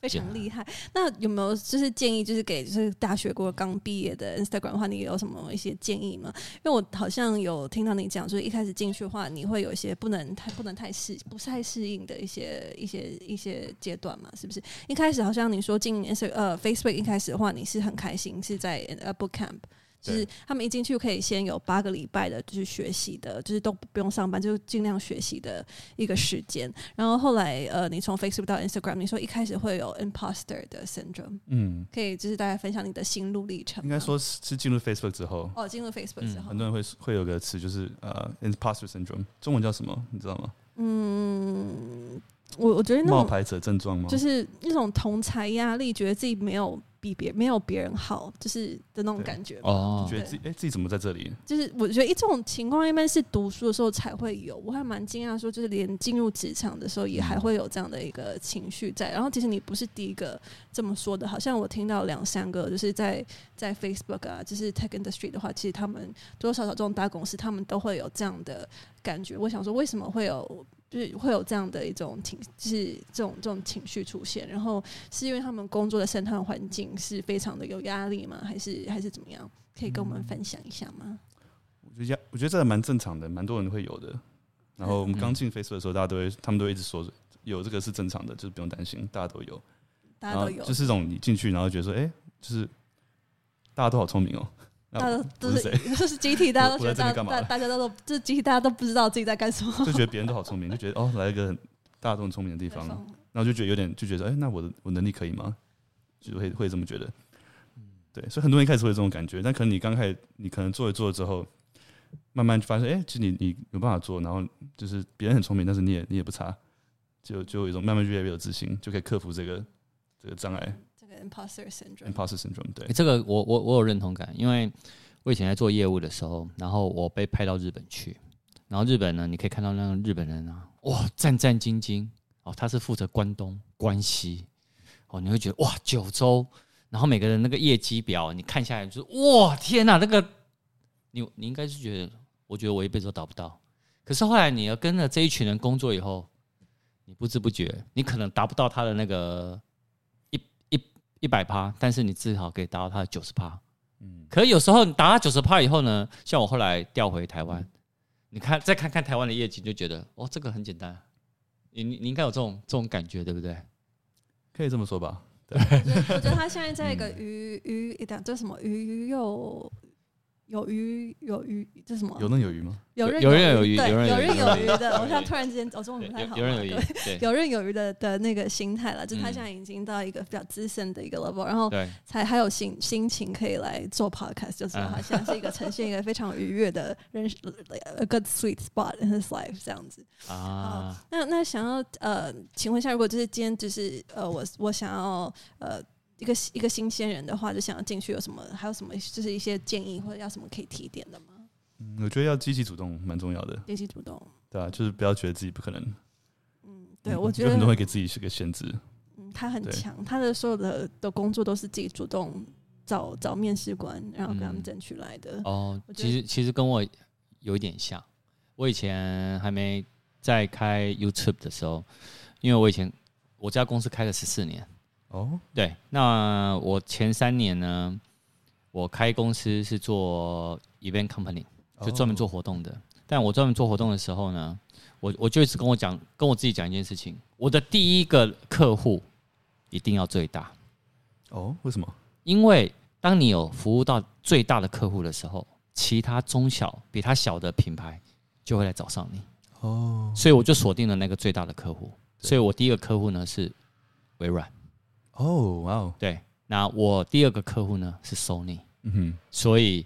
A: 非常厉害。那有没有就是建议，就是给就是大学过刚毕业的 Instagram 的话，你有什么一些建议吗？因为我好像有听到你讲，就是一开始进去的话，你会有一些不能太不能太适不太适应的一些一些一些阶段嘛？是不是？一开始好像你说进 Insta 呃 Facebook 一开始的话，你是很开心，是在呃 Book Camp。就是他们一进去可以先有八个礼拜的，就是学习的，就是都不用上班，就尽量学习的一个时间。然后后来，呃，你从 Facebook 到 Instagram，你说一开始会有 imposter 的 syndrome，嗯，可以就是大家分享你的心路历程。
C: 应该说是进入 Facebook 之后，
A: 哦，进入 Facebook 之后，
C: 很多人会会有个词，就是呃，imposter syndrome，中文叫什么？你知道吗？
A: 嗯，我我觉得那
C: 冒牌者症状吗？
A: 就是那种同才压力，觉得自己没有。比别没有别人好，就是的那种感觉
C: 哦，觉得自己哎，自己怎么在这里？
A: 就是我觉得一这种情况一般是读书的时候才会有，我还蛮惊讶说，就是连进入职场的时候也还会有这样的一个情绪在。然后其实你不是第一个这么说的，好像我听到两三个，就是在在 Facebook 啊，就是 Tech Industry 的话，其实他们多多少少这种大公司，他们都会有这样的感觉。我想说，为什么会有？就是会有这样的一种情，就是这种这种情绪出现，然后是因为他们工作的生态环境是非常的有压力吗？还是还是怎么样？可以跟我们分享一下吗？
C: 我觉得压，我觉得这还蛮正常的，蛮多人会有的。然后我们刚进 Facebook 的时候，大家都会，他们都会一直说有这个是正常的，就是不用担心，大家都有，
A: 大家都有，
C: 就是这种你进去，然后觉得说，哎、欸，就是大家都好聪明哦。
A: 大家都是 都是集体，大家都觉得大大大家都都就是集体，大家都不知道自己在干什么，
C: 就觉得别人都好聪明，就觉得哦，来一个大家都很聪明的地方，然后就觉得有点就觉得哎、欸，那我的我能力可以吗？就会会这么觉得，对，所以很多人一开始会有这种感觉，但可能你刚开始你可能做一做之后，慢慢就发现哎、欸，其实你你有办法做，然后就是别人很聪明，但是你也你也不差，就就有一种慢慢越来越有自信，就可以克服这个这个障碍。
A: Imposter syndrome，Imposter
C: syndrome，对，
B: 这个我我我有认同感，因为我以前在做业务的时候，然后我被派到日本去，然后日本呢，你可以看到那个日本人啊，哇，战战兢兢哦，他是负责关东、关西，哦，你会觉得哇，九州，然后每个人那个业绩表，你看下来就是哇，天哪，那个你你应该是觉得，我觉得我一辈子都达不到，可是后来你要跟着这一群人工作以后，你不知不觉，你可能达不到他的那个。一百趴，但是你至少可以达到它的九十趴。嗯，可是有时候你达到九十趴以后呢，像我后来调回台湾，你看再看看台湾的业绩，就觉得哦，这个很简单。你你你应该有这种这种感觉，对不对？
C: 可以这么说吧。对，
A: 我觉得他现在在一个鱼鱼一点，这什么鱼又。有鱼有鱼，这是什么？
C: 游刃有余吗？
A: 游刃
B: 有余，有
A: 对，
B: 游
A: 刃有余的。我现在突然之间，我中文不太好。
B: 游刃有余，
A: 游刃有余的的那个心态了，就他现在已经到一个比较资深的一个 level，然后才还有心心情可以来做 podcast，就知道他现在是一个呈现一个非常愉悦的人，a good sweet spot in his life 这样子啊。那那想要呃，请问一下，如果就是今天就是呃，我我想要呃。一个一个新鲜人的话，就想要进去，有什么？还有什么？就是一些建议或者要什么可以提点的吗？
C: 嗯，我觉得要积极主动，蛮重要的。
A: 积极主动，
C: 对啊，就是不要觉得自己不可能。
A: 嗯，对，我觉得
C: 很多人会给自己是个限制。
A: 嗯，他很强，他的所有的的工作都是自己主动找找面试官，然后跟他们争取来的。
B: 嗯、哦，其实其实跟我有一点像。我以前还没在开 YouTube 的时候，因为我以前我家公司开了十四年。哦，oh? 对，那我前三年呢，我开公司是做 event company，就专门做活动的。Oh. 但我专门做活动的时候呢，我我就一直跟我讲，跟我自己讲一件事情：我的第一个客户一定要最大。
C: 哦，oh, 为什么？
B: 因为当你有服务到最大的客户的时候，其他中小比他小的品牌就会来找上你。哦，oh. 所以我就锁定了那个最大的客户。所以我第一个客户呢是微软。
C: 哦，哇哦，
B: 对，那我第二个客户呢是 Sony，嗯哼，所以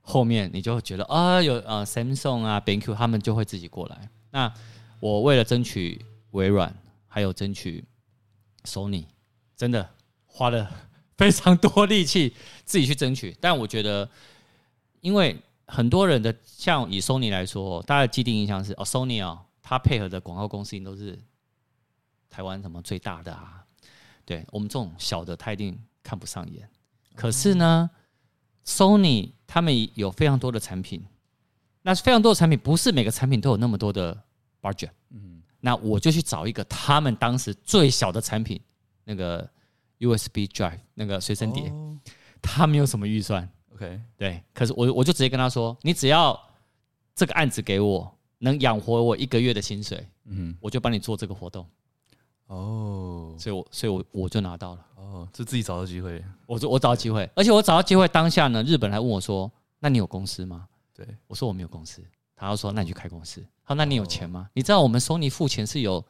B: 后面你就会觉得啊，有呃 Samsung 啊，BenQ 他们就会自己过来。那我为了争取微软，还有争取 Sony，真的花了非常多力气自己去争取。但我觉得，因为很多人的像以 Sony 来说，大家的既定印象是哦，Sony 啊，他配合的广告公司都是台湾什么最大的啊。对我们这种小的，他一定看不上眼。可是呢，Sony 他们有非常多的产品，那非常多的产品不是每个产品都有那么多的 budget。嗯，那我就去找一个他们当时最小的产品，那个 USB drive 那个随身碟，哦、他们有什么预算。
C: OK，
B: 对，可是我我就直接跟他说，你只要这个案子给我，能养活我一个月的薪水，嗯，我就帮你做这个活动。哦，所以我所以我我就拿到了。
C: 哦，是自己找到机会，
B: 我我找到机会，而且我找到机会当下呢，日本人还问我说：“那你有公司吗？”
C: 对，
B: 我说我没有公司。他就说：“那你去开公司。”好，那你有钱吗？哦、你知道我们 Sony 付钱是有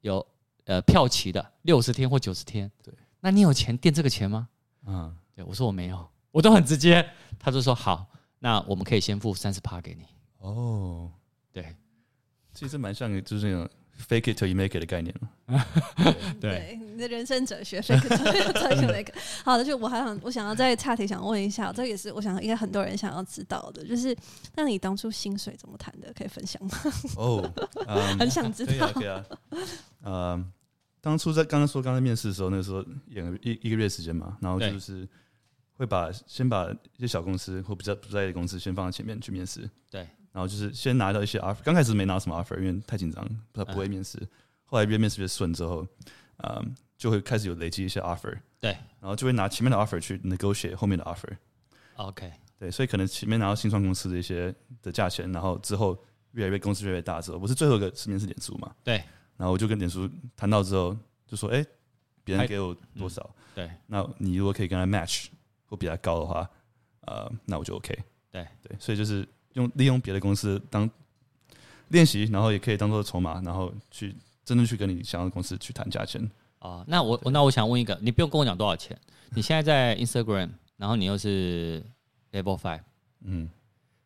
B: 有呃票期的，六十天或九十天。
C: 对，
B: 那你有钱垫这个钱吗？
C: 嗯，
B: 对，我说我没有，我都很直接。他就说：“好，那我们可以先付三十趴给你。”
C: 哦，
B: 对，
C: 其实蛮像就是那种。Fake it till you make it 的概念
A: 对，对，你的人生哲学，fake it till you make it。好的，就我还想，我想要再岔题，想问一下，这也是我想应该很多人想要知道的，就是那你当初薪水怎么谈的？可以分享吗？
C: 哦，
A: 很想知道。
C: 可以啊，呃，当初在刚刚说刚才面试的时候，那个时候演了一一个月时间嘛，然后就是会把先把一些小公司或比较不在意的公司先放在前面去面试。
B: 对。
C: 然后就是先拿到一些 offer，刚开始没拿什么 offer，因为太紧张，他不会面试。后来越面试越顺之后，嗯，就会开始有累积一些 offer。
B: 对，
C: 然后就会拿前面的 offer 去 negotiate 后面的 offer。
B: OK，
C: 对，所以可能前面拿到新创公司的一些的价钱，然后之后越来越公司越来越大之后，我是最后一个面试脸书嘛。
B: 对，
C: 然后我就跟脸书谈到之后，就说：“哎，别人给我多少？
B: 对，
C: 那你如果可以跟他 match 或比他高的话，呃，那我就 OK。
B: 对，
C: 对，所以就是。用利用别的公司当练习，然后也可以当做筹码，然后去真正去跟你想要的公司去谈价钱
B: 啊。那我那我想问一个，你不用跟我讲多少钱。你现在在 Instagram，然后你又是 Level Five，嗯，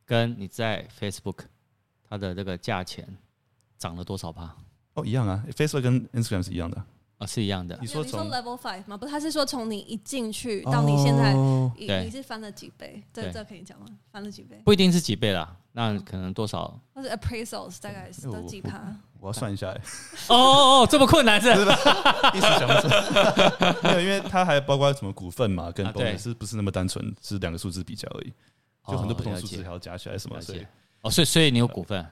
B: 跟你在 Facebook，它的这个价钱涨了多少吧？
C: 哦，一样啊，Facebook 跟 Instagram 是一样的。
B: 是一样的。
A: 你说从 level five 吗？不，他是说从你一进去到你现在，你是翻了几倍？这这可以讲吗？翻了几倍？
B: 不一定是几倍啦，那可能多少？
A: 那是 appraisals 大概是都几趴？
C: 我要算一下。
B: 哦哦哦，这么困难是？
C: 意思想不出来。没有，因为它还包括什么股份嘛，跟 bonus 是不是那么单纯？是两个数字比较而已，就很多不同数字还要加起来什么？所以
B: 哦，所以所以你有股份？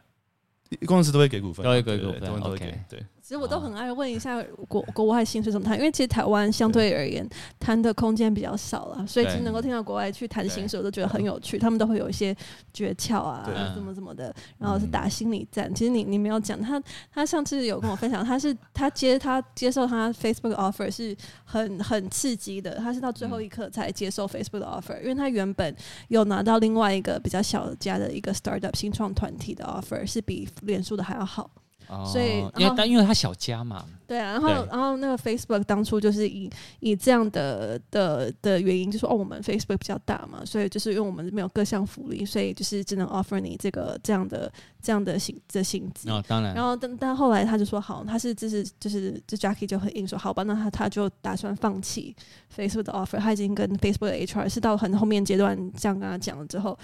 C: 公司都会给股份，
B: 都会给股份，
C: 都会给。对。
A: 其实我都很爱问一下国国外薪水怎么谈，因为其实台湾相对而言谈的空间比较少了，所以其实能够听到国外去谈薪水，我都觉得很有趣。他们都会有一些诀窍啊，怎么怎么的，然后是打心理战。其实你你没有讲他，他上次有跟我分享，他是他接他接受他 Facebook offer 是很很刺激的，他是到最后一刻才接受 Facebook 的 offer，因为他原本有拿到另外一个比较小家的一个 startup 新创团体的 offer，是比脸书的还要好。所以，
B: 因为但因为他小家嘛，
A: 对啊，然后然后那个 Facebook 当初就是以以这样的的的原因，就说哦，我们 Facebook 比较大嘛，所以就是因为我们没有各项福利，所以就是只能 offer 你这个这样的这样的薪的薪资。
B: 哦，当然。
A: 然后但但后来他就说好，他是就是就是就 Jackie 就很硬说好吧，那他他就打算放弃 Facebook 的 offer，他已经跟 Facebook 的 HR 是到很后面阶段这样跟他讲了之后。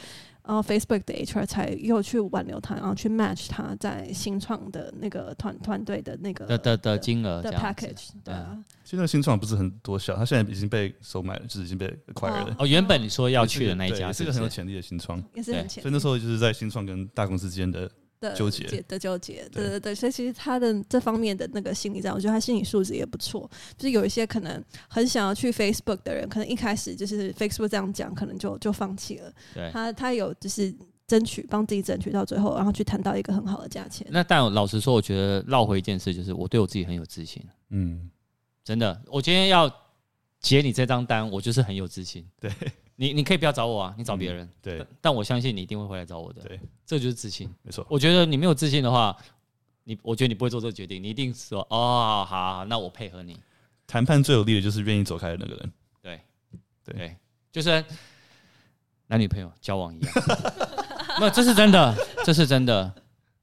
A: 然后 Facebook 的 HR 才又去挽留他，然后去 match 他在新创的那个团团队的那个
B: 的的的金额
A: 的 package。对啊，
C: 现在新创不是很多小，他现在已经被收买了，就是已经被 acquired 了。
B: 哦，原本你说要去的那一家
C: 是个很有潜力的新创，
A: 也是很潜力。
C: 所以那时候就是在新创跟大公司之间的。的纠结
A: 的纠结，对对对，所以其实他的这方面的那个心理战，我觉得他心理素质也不错。就是有一些可能很想要去 Facebook 的人，可能一开始就是 Facebook 这样讲，可能就就放弃了。
B: 对，
A: 他他有就是争取帮自己争取到最后，然后去谈到一个很好的价钱。
B: 那但老实说，我觉得绕回一件事，就是我对我自己很有自信。
C: 嗯，
B: 真的，我今天要接你这张单，我就是很有自信。
C: 对。
B: 你你可以不要找我啊，你找别人。
C: 嗯、对但，
B: 但我相信你一定会回来找我的。
C: 对，
B: 这就是自信，
C: 没错。
B: 我觉得你没有自信的话，你我觉得你不会做这个决定，你一定说哦，好，好，那我配合你。
C: 谈判最有利的就是愿意走开的那个人。
B: 对，
C: 对，
B: 对，就是男女朋友交往一样。那这是真的，这是真的，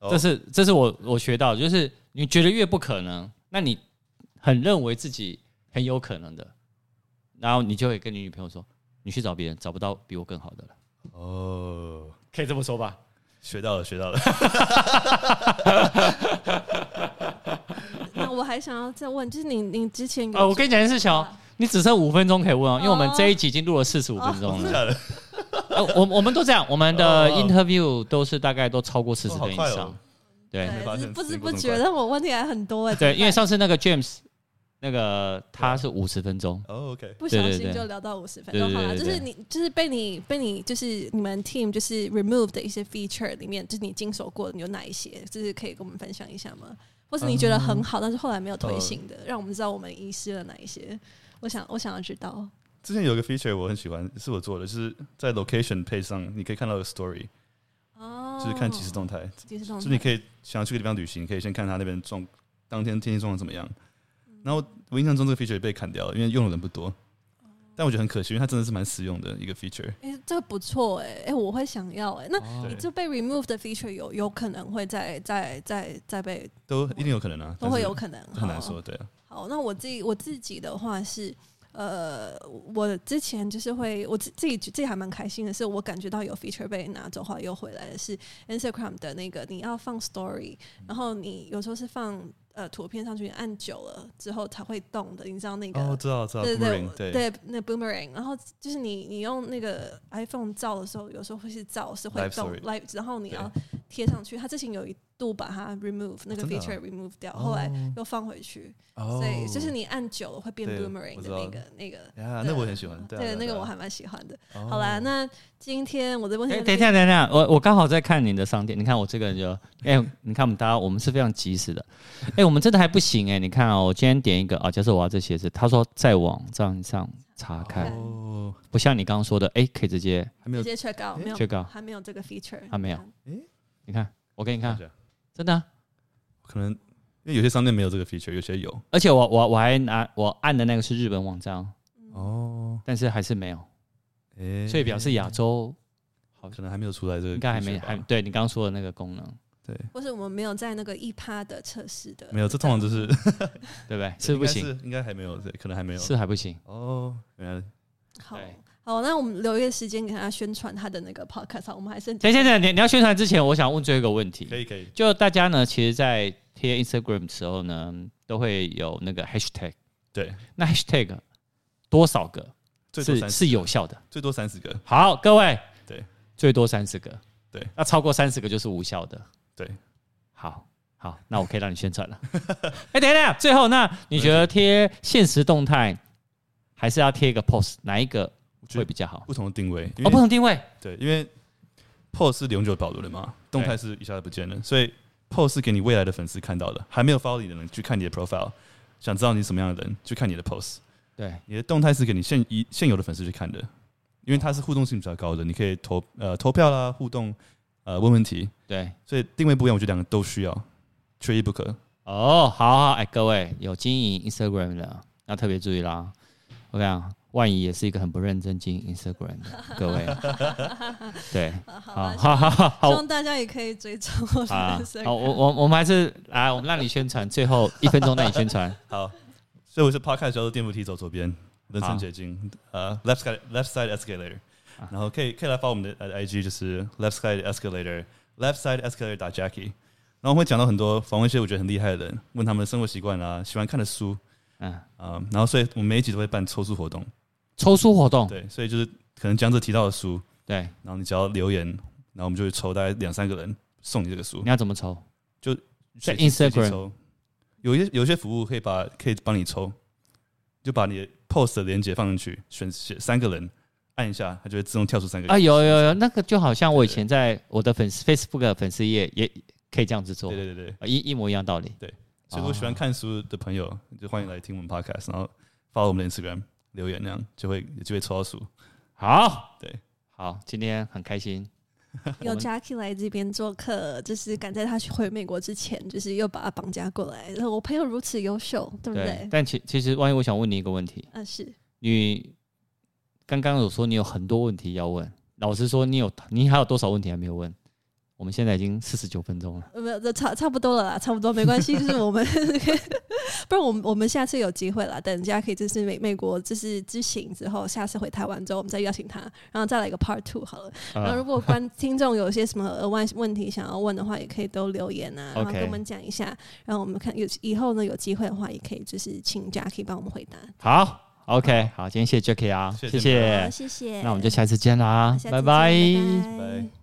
B: 这是这是我我学到的，就是你觉得越不可能，那你很认为自己很有可能的，然后你就会跟你女朋友说。你去找别人，找不到比我更好的了。
C: 哦，
B: 可以这么说吧？
C: 学到了，学到了。
A: 那我还想要再问，就是你你之前有
B: 哦，我跟你讲一件事情哦，你只剩五分钟可以问哦，因为我们这一集已经录了四十五分钟了。呃，我我们都这样，我们的 interview 都是大概都超过四十分以上。对，
A: 不知不觉，但我问题还很多哎。
B: 对，因为上次那个 James。那个他是五十分钟
C: 哦，OK，
A: 不小心就聊到五十分钟，好了，就是你就是被你被你就是你们 team 就是 remove 的一些 feature 里面，就是你经手过的有哪一些，就是可以跟我们分享一下吗？或是你觉得很好，但是后来没有推行的，让我们知道我们遗失了哪一些？我想我想要知道。
C: 之前有个 feature 我很喜欢，是我做的，就是在 location page 上你可以看到个 story，哦，就是看即时动态，即时动态，就是你可以想要去个地方旅行，可以先看他那边状当天天气状况怎么样。然后我印象中这个 feature 被砍掉了，因为用的人不多。但我觉得很可惜，因为它真的是蛮实用的一个 feature。哎、欸，这个不错哎、欸，哎、欸，我会想要哎、欸。那你这被 remove 的 feature 有有可能会再再再再被？都一定有可能啊，
A: 都会有可能，
C: 很难说。对啊。
A: 好，那我自己我自己的话是，呃，我之前就是会我自自己自己还蛮开心的是，我感觉到有 feature 被拿走，后来又回来的是 Instagram 的那个你要放 story，然后你有时候是放。呃，图片上去按久了之后才会动的，你知道那个？
C: 哦，知道知道。
A: 对对对对，那 boomerang。然后就是你你用那个 iPhone 照的时候，有时候会是照是会动，live，然后你要贴上去。它之前有一度把它 remove 那个 feature remove 掉，后来又放回去。所以就是你按久了会变 boomerang 的那个那个。
C: 啊，那我很喜欢。
A: 对，那个我还蛮喜欢的。好啦，那今天我的问题。
B: 等一下，等一下，我我刚好在看你的商店。你看我这个人就，哎，你看我们大家，我们是非常及时的。哎，我们真的还不行哎，你看哦，我今天点一个啊，假设我要这鞋子，他说在网站上查看，不像你刚刚说的，哎，可以直接
A: 直接 check out，没有
B: check out，
A: 还没有这个 feature，
B: 还没有。哎，你看，我给你看，真的，
C: 可能因为有些商店没有这个 feature，有些有，
B: 而且我我我还拿我按的那个是日本网站哦，但是还是没有，哎，所以表示亚洲
C: 好可能还没有出来这个，
B: 应该还没还对你刚刚说的那个功能。
C: 对，
A: 或是我们没有在那个一趴的测试的，
C: 没有，这通常就是
B: 对不对？是不行，
C: 应该还没有，对，可能还没有，
B: 是还不行。
C: 哦。原来。
A: 好好，那我们留一个时间给他宣传他的那个 podcast。我们还剩
B: 等等等，你你要宣传之前，我想问最后一个问题。
C: 可以可以，
B: 就大家呢，其实，在贴 Instagram 的时候呢，都会有那个 hashtag。
C: 对，
B: 那 hashtag 多少个是是有效的？
C: 最多三十个。
B: 好，各位，
C: 对，
B: 最多三十个。
C: 对，
B: 那超过三十个就是无效的。
C: 对，
B: 好，好，那我可以让你宣传了。哎，等一下，最后，那你觉得贴现实动态还是要贴一个 post，哪一个会比较好？
C: 不同的定位
B: 哦，不同定位。
C: 对，因为 post 是永久保留的嘛，动态是一下子不见了，所以 post 是给你未来的粉丝看到的，还没有 follow 你的人去看你的 profile，想知道你什么样的人去看你的 post。
B: 对，
C: 你的动态是给你现一现有的粉丝去看的，因为它是互动性比较高的，你可以投呃投票啦，互动。呃，问问题，
B: 对，
C: 所以定位不一样，我觉得两个都需要，缺一不可。
B: 哦，好好，哎，各位有经营 Instagram 的要特别注意啦。我跟你讲，万仪也是一个很不认真经营 Instagram 的，各位。对，好好好好，
A: 希望大家也可以追踪。
B: 好，我我我们还是来，我们让你宣传，最后一分钟让你宣传。
C: 好，所以我是 Podcast 叫做电扶梯走左边，人生捷径，呃，Left side Left side escalator。然后可以可以来发我们的呃 IG，就是 Left Side Escalator，Left Side Escalator 打 Jackie。然后我会讲到很多访问一些我觉得很厉害的人，问他们的生活习惯啊，喜欢看的书，嗯啊，然后所以我们每一集都会办抽书活动，
B: 抽书活动，
C: 对，所以就是可能江浙提到的书，
B: 对，
C: 然后你只要留言，然后我们就会抽大概两三个人送你这个书。
B: 你要怎么抽？
C: 就
B: 在 Instagram
C: 抽，有一些有一些服务可以把可以帮你抽，就把你的 post 的链接放进去，选选三个人。按一下，它就会自动跳出三个
B: 啊！有有有，那个就好像我以前在我的粉丝 Facebook 的粉丝页也可以这样子做。
C: 对对对对，
B: 一一模一样道理。
C: 对，所以如果喜欢看书的朋友，就欢迎来听我们 Podcast，然后发我们的 Instagram 留言，那样就会有机会抽到书。
B: 好，
C: 对，
B: 好，今天很开心
A: 有 Jackie 来这边做客，就是赶在他去回美国之前，就是又把他绑架过来。然后我朋友如此优秀，对不对？
B: 但其其实，万一我想问你一个问题，
A: 嗯，是
B: 你。刚刚有说你有很多问题要问，老实说，你有你还有多少问题还没有问？我我们现在已经四十九分钟了，
A: 没有，这差差不多了啦，差不多没关系，就是我们，不然我们我们下次有机会啦，等人家可以就是美美国就是知情之后，下次回台湾之后，我们再邀请他，然后再来一个 Part Two 好了。然后如果观 听众有些什么额外问题想要问的话，也可以都留言啊，然后跟我们讲一下，然后我们看有以后呢有机会的话，也可以就是请 Jackie 帮我们回答。
B: 好，OK，好，今天谢谢 Jackie 啊，谢谢，
A: 谢谢，
B: 那我们就下次见啦。
C: 拜拜。